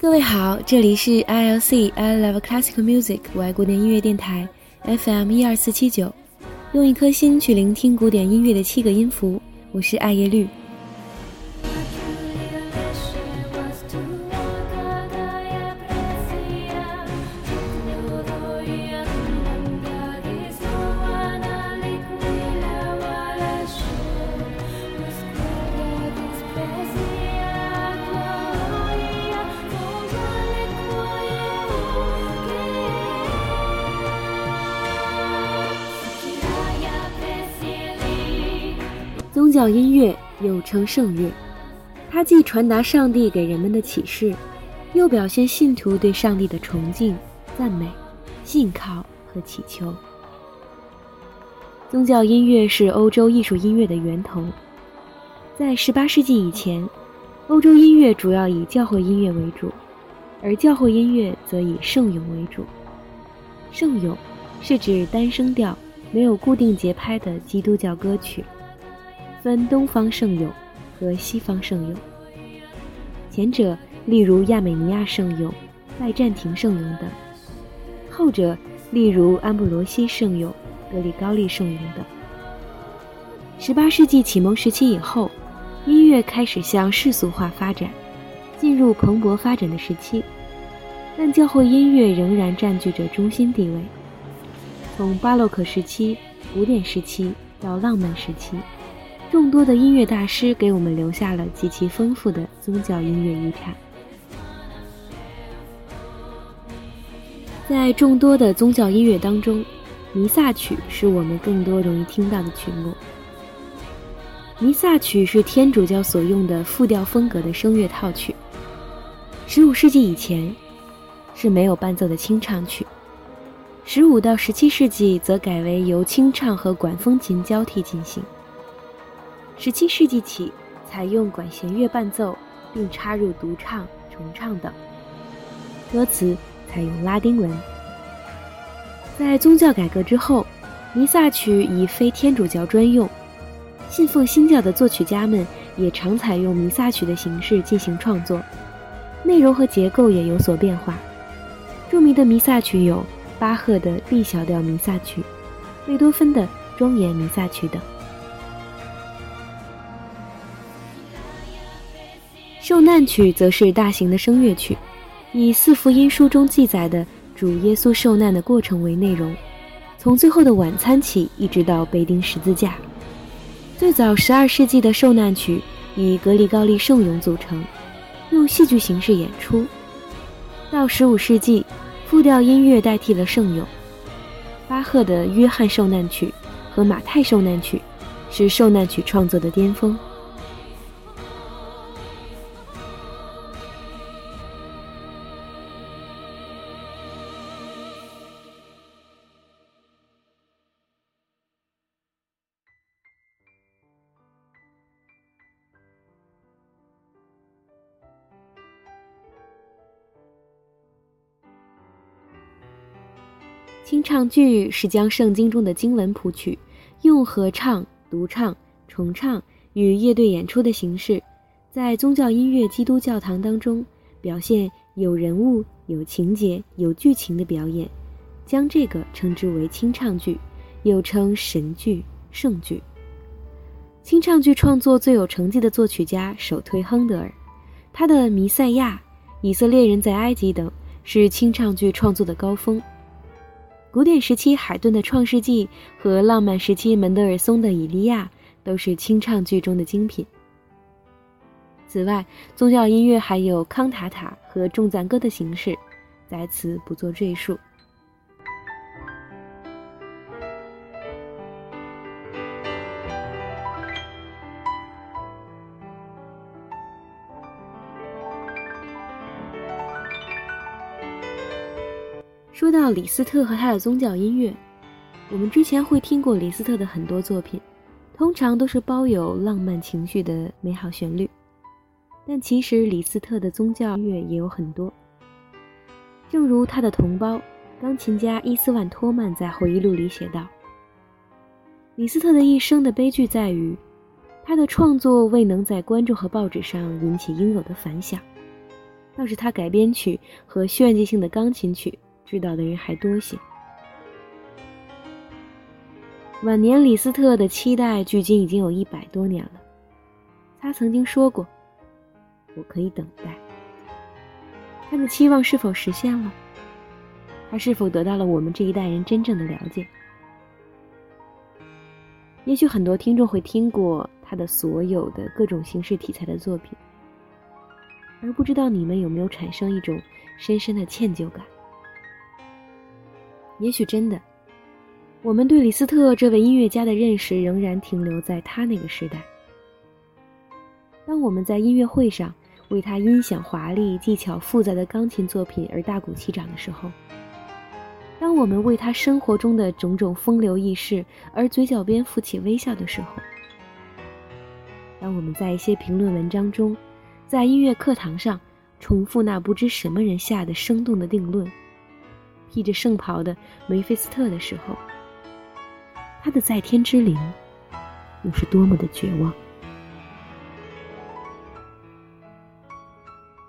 各位好，这里是 ILC I Love Classical Music 我爱古典音乐电台 FM 一二四七九，用一颗心去聆听古典音乐的七个音符，我是艾叶绿。音乐又称圣乐，它既传达上帝给人们的启示，又表现信徒对上帝的崇敬、赞美、信靠和祈求。宗教音乐是欧洲艺术音乐的源头，在18世纪以前，欧洲音乐主要以教会音乐为主，而教会音乐则以圣咏为主。圣咏是指单声调、没有固定节拍的基督教歌曲。分东方圣咏和西方圣咏，前者例如亚美尼亚圣咏、拜占庭圣咏等；后者例如安布罗西圣咏、格里高利圣咏等。十八世纪启蒙时期以后，音乐开始向世俗化发展，进入蓬勃发展的时期，但教会音乐仍然占据着中心地位。从巴洛克时期、古典时期到浪漫时期。众多的音乐大师给我们留下了极其丰富的宗教音乐遗产。在众多的宗教音乐当中，弥撒曲是我们更多容易听到的曲目。弥撒曲是天主教所用的复调风格的声乐套曲。十五世纪以前是没有伴奏的清唱曲，十五到十七世纪则改为由清唱和管风琴交替进行。十七世纪起，采用管弦乐伴奏，并插入独唱、重唱等。歌词采用拉丁文。在宗教改革之后，弥撒曲已非天主教专用，信奉新教的作曲家们也常采用弥撒曲的形式进行创作，内容和结构也有所变化。著名的弥撒曲有巴赫的 b 小调弥撒曲、贝多芬的庄严弥撒曲等。受难曲则是大型的声乐曲，以四福音书中记载的主耶稣受难的过程为内容，从最后的晚餐起，一直到被钉十字架。最早十二世纪的受难曲以格里高利圣咏组成，用戏剧形式演出。到十五世纪，复调音乐代替了圣咏。巴赫的约翰受难曲和马太受难曲是受难曲创作的巅峰。唱剧是将圣经中的经文谱曲，用合唱、独唱、重唱与乐队演出的形式，在宗教音乐基督教堂当中表现有人物、有情节、有剧情的表演，将这个称之为清唱剧，又称神剧、圣剧。清唱剧创作最有成绩的作曲家首推亨德尔，他的《弥赛亚》《以色列人在埃及》等是清唱剧创作的高峰。古典时期海顿的《创世纪》和浪漫时期门德尔松的《以利亚》都是清唱剧中的精品。此外，宗教音乐还有康塔塔和众赞歌的形式，在此不做赘述。说到李斯特和他的宗教音乐，我们之前会听过李斯特的很多作品，通常都是包有浪漫情绪的美好旋律。但其实李斯特的宗教音乐也有很多，正如他的同胞钢琴家伊斯万托曼在回忆录里写道：“李斯特的一生的悲剧在于，他的创作未能在观众和报纸上引起应有的反响。倒是他改编曲和炫技性的钢琴曲知道的人还多些。晚年李斯特的期待距今已经有一百多年了。他曾经说过：“我可以等待。”他的期望是否实现了？他是否得到了我们这一代人真正的了解？也许很多听众会听过他的所有的各种形式题材的作品，而不知道你们有没有产生一种深深的歉疚感？也许真的。我们对李斯特这位音乐家的认识仍然停留在他那个时代。当我们在音乐会上为他音响华丽、技巧复杂的钢琴作品而大鼓齐掌的时候，当我们为他生活中的种种风流轶事而嘴角边浮起微笑的时候，当我们在一些评论文章中，在音乐课堂上重复那不知什么人下的生动的定论，披着圣袍的梅菲斯特的时候，他的在天之灵，又是多么的绝望！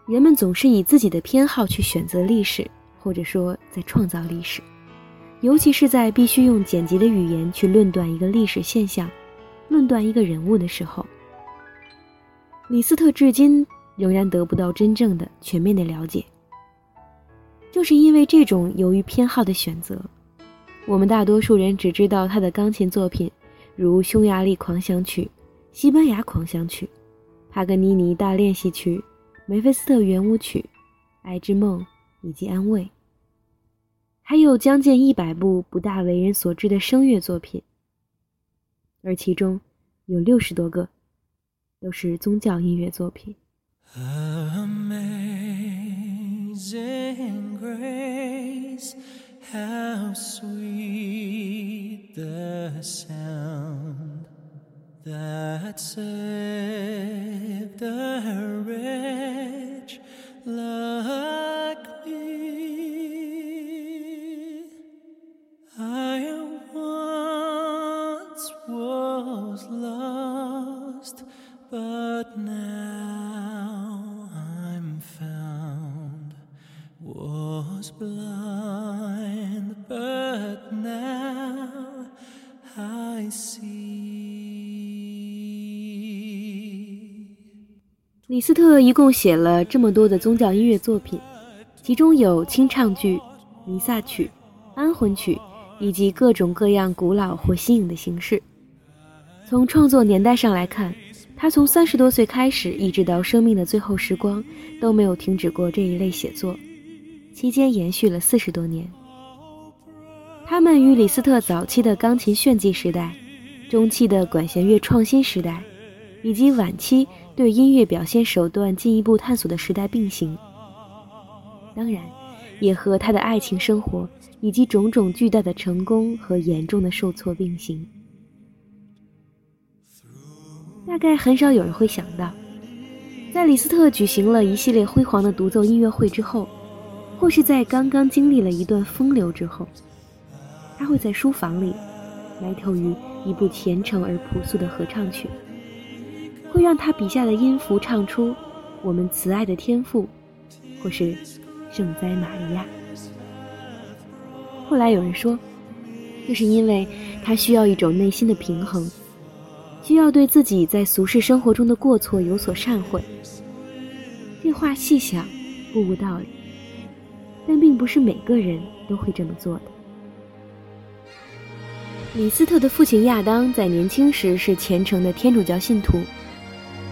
人们总是以自己的偏好去选择历史，或者说在创造历史，尤其是在必须用简洁的语言去论断一个历史现象、论断一个人物的时候。李斯特至今仍然得不到真正的、全面的了解，就是因为这种由于偏好的选择。我们大多数人只知道他的钢琴作品，如《匈牙利狂想曲》《西班牙狂想曲》《帕格尼尼大练习曲》《梅菲斯特圆舞曲》《爱之梦》以及《安慰》，还有将近一百部不大为人所知的声乐作品，而其中有六十多个都是宗教音乐作品。Amazing grace, how sweet the sound that saved a wretch like me. I once 李斯特一共写了这么多的宗教音乐作品，其中有清唱剧、弥撒曲、安魂曲，以及各种各样古老或新颖的形式。从创作年代上来看，他从三十多岁开始，一直到生命的最后时光，都没有停止过这一类写作，期间延续了四十多年。他们与李斯特早期的钢琴炫技时代、中期的管弦乐创新时代，以及晚期。对音乐表现手段进一步探索的时代并行，当然，也和他的爱情生活以及种种巨大的成功和严重的受挫并行。大概很少有人会想到，在李斯特举行了一系列辉煌的独奏音乐会之后，或是在刚刚经历了一段风流之后，他会在书房里埋头于一部虔诚而朴素的合唱曲。会让他笔下的音符唱出“我们慈爱的天赋”，或是“圣哉玛利亚”。后来有人说，这是因为他需要一种内心的平衡，需要对自己在俗世生活中的过错有所忏悔。这话细想不无道理，但并不是每个人都会这么做的。李斯特的父亲亚当在年轻时是虔诚的天主教信徒。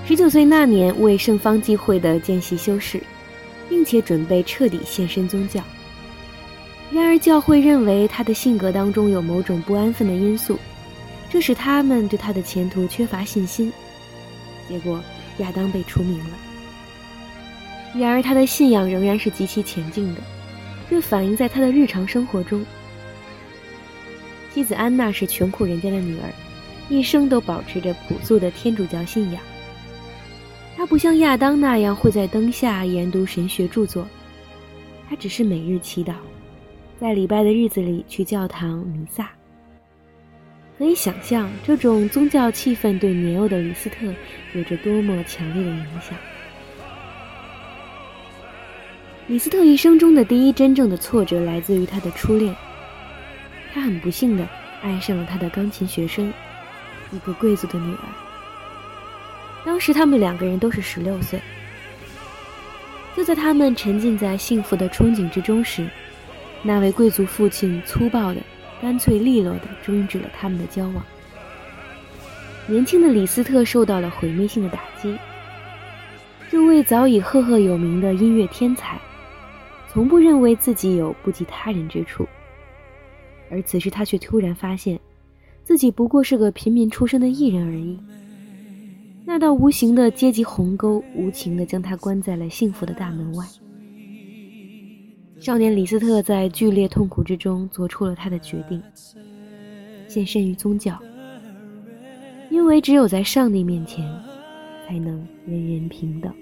十九岁那年，为圣方济会的见习修士，并且准备彻底献身宗教。然而，教会认为他的性格当中有某种不安分的因素，这使他们对他的前途缺乏信心。结果，亚当被除名了。然而，他的信仰仍然是极其前进的，这反映在他的日常生活中。妻子安娜是穷苦人家的女儿，一生都保持着朴素的天主教信仰。他不像亚当那样会在灯下研读神学著作，他只是每日祈祷，在礼拜的日子里去教堂弥撒。可以想象，这种宗教气氛对年幼的李斯特有着多么强烈的影响。李斯特一生中的第一真正的挫折来自于他的初恋，他很不幸的爱上了他的钢琴学生，一个贵族的女儿。当时他们两个人都是十六岁。就在他们沉浸在幸福的憧憬之中时，那位贵族父亲粗暴的、干脆利落的终止了他们的交往。年轻的李斯特受到了毁灭性的打击。这位早已赫赫有名的音乐天才。从不认为自己有不及他人之处，而此时他却突然发现，自己不过是个平民出身的艺人而已。那道无形的阶级鸿沟，无情地将他关在了幸福的大门外。少年李斯特在剧烈痛苦之中做出了他的决定，献身于宗教，因为只有在上帝面前，才能人人平等。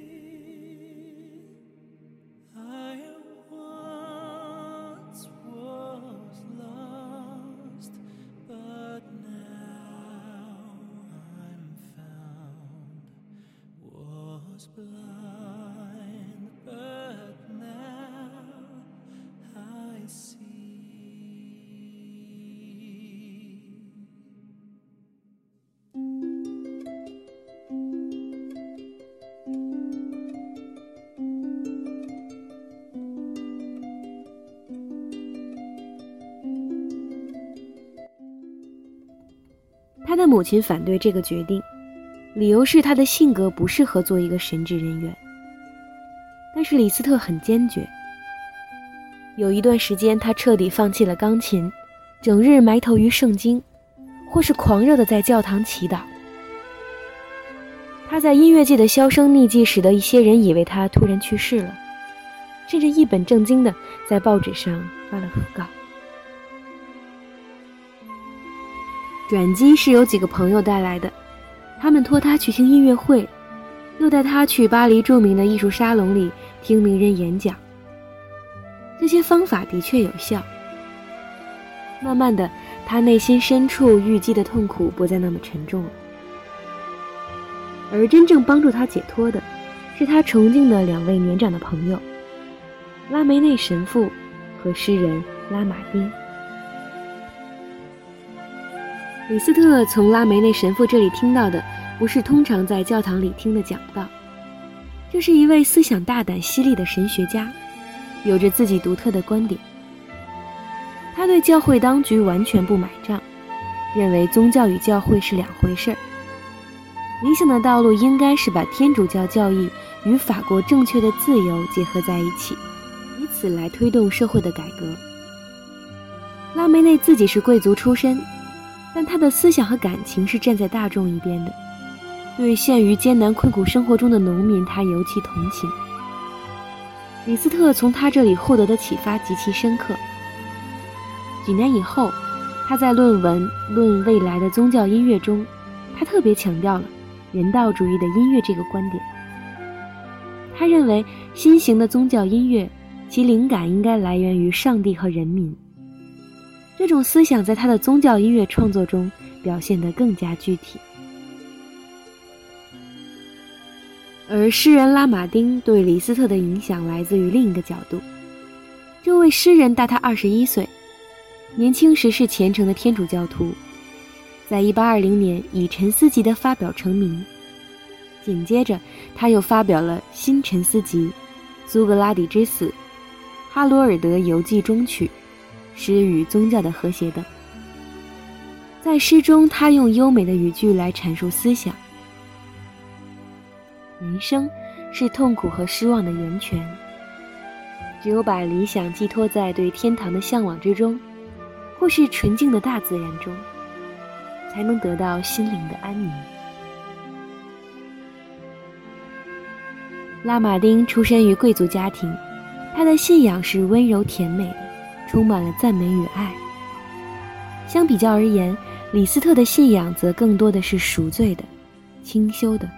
他的母亲反对这个决定，理由是他的性格不适合做一个神职人员。但是李斯特很坚决。有一段时间，他彻底放弃了钢琴，整日埋头于圣经，或是狂热的在教堂祈祷。他在音乐界的销声匿迹，使得一些人以为他突然去世了，甚至一本正经的在报纸上发了讣告。转机是由几个朋友带来的，他们托他去听音乐会，又带他去巴黎著名的艺术沙龙里听名人演讲。这些方法的确有效。慢慢的，他内心深处郁积的痛苦不再那么沉重了。而真正帮助他解脱的，是他崇敬的两位年长的朋友——拉梅内神父和诗人拉马丁。李斯特从拉梅内神父这里听到的，不是通常在教堂里听的讲道，这是一位思想大胆、犀利的神学家，有着自己独特的观点。他对教会当局完全不买账，认为宗教与教会是两回事儿。理想的道路应该是把天主教教义与法国正确的自由结合在一起，以此来推动社会的改革。拉梅内自己是贵族出身。但他的思想和感情是站在大众一边的，对陷于艰难困苦生活中的农民，他尤其同情。李斯特从他这里获得的启发极其深刻。几年以后，他在论文《论未来的宗教音乐》中，他特别强调了人道主义的音乐这个观点。他认为新型的宗教音乐，其灵感应该来源于上帝和人民。这种思想在他的宗教音乐创作中表现得更加具体，而诗人拉马丁对李斯特的影响来自于另一个角度。这位诗人大他二十一岁，年轻时是虔诚的天主教徒，在一八二零年以沉思集的发表成名，紧接着他又发表了新沉思集《苏格拉底之死》《哈罗尔德游记中曲》。诗与宗教的和谐等，在诗中，他用优美的语句来阐述思想。人生是痛苦和失望的源泉，只有把理想寄托在对天堂的向往之中，或是纯净的大自然中，才能得到心灵的安宁。拉马丁出身于贵族家庭，他的信仰是温柔甜美的。充满了赞美与爱。相比较而言，李斯特的信仰则更多的是赎罪的、清修的。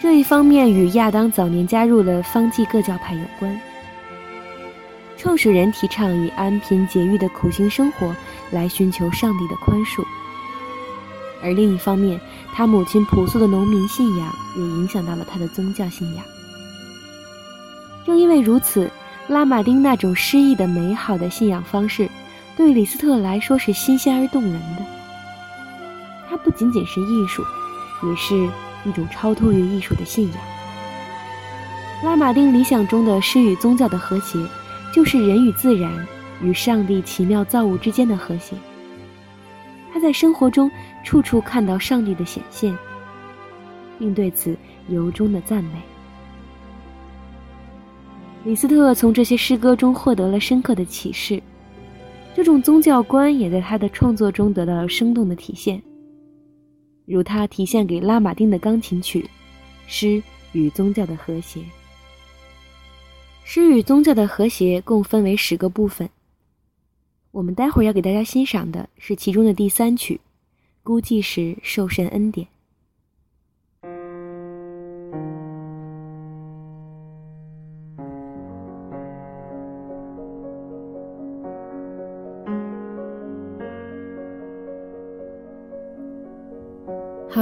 这一方面与亚当早年加入了方济各教派有关。创始人提倡以安贫节欲的苦行生活来寻求上帝的宽恕，而另一方面，他母亲朴素的农民信仰也影响到了他的宗教信仰。正因为如此，拉马丁那种诗意的美好的信仰方式，对李斯特来说是新鲜而动人的。它不仅仅是艺术，也是一种超脱于艺术的信仰。拉马丁理想中的诗与宗教的和谐，就是人与自然、与上帝奇妙造物之间的和谐。他在生活中处处看到上帝的显现，并对此由衷的赞美。李斯特从这些诗歌中获得了深刻的启示，这种宗教观也在他的创作中得到了生动的体现。如他题献给拉马丁的钢琴曲《诗与宗教的和谐》。诗与宗教的和谐共分为十个部分，我们待会儿要给大家欣赏的是其中的第三曲《孤寂时受神恩典》。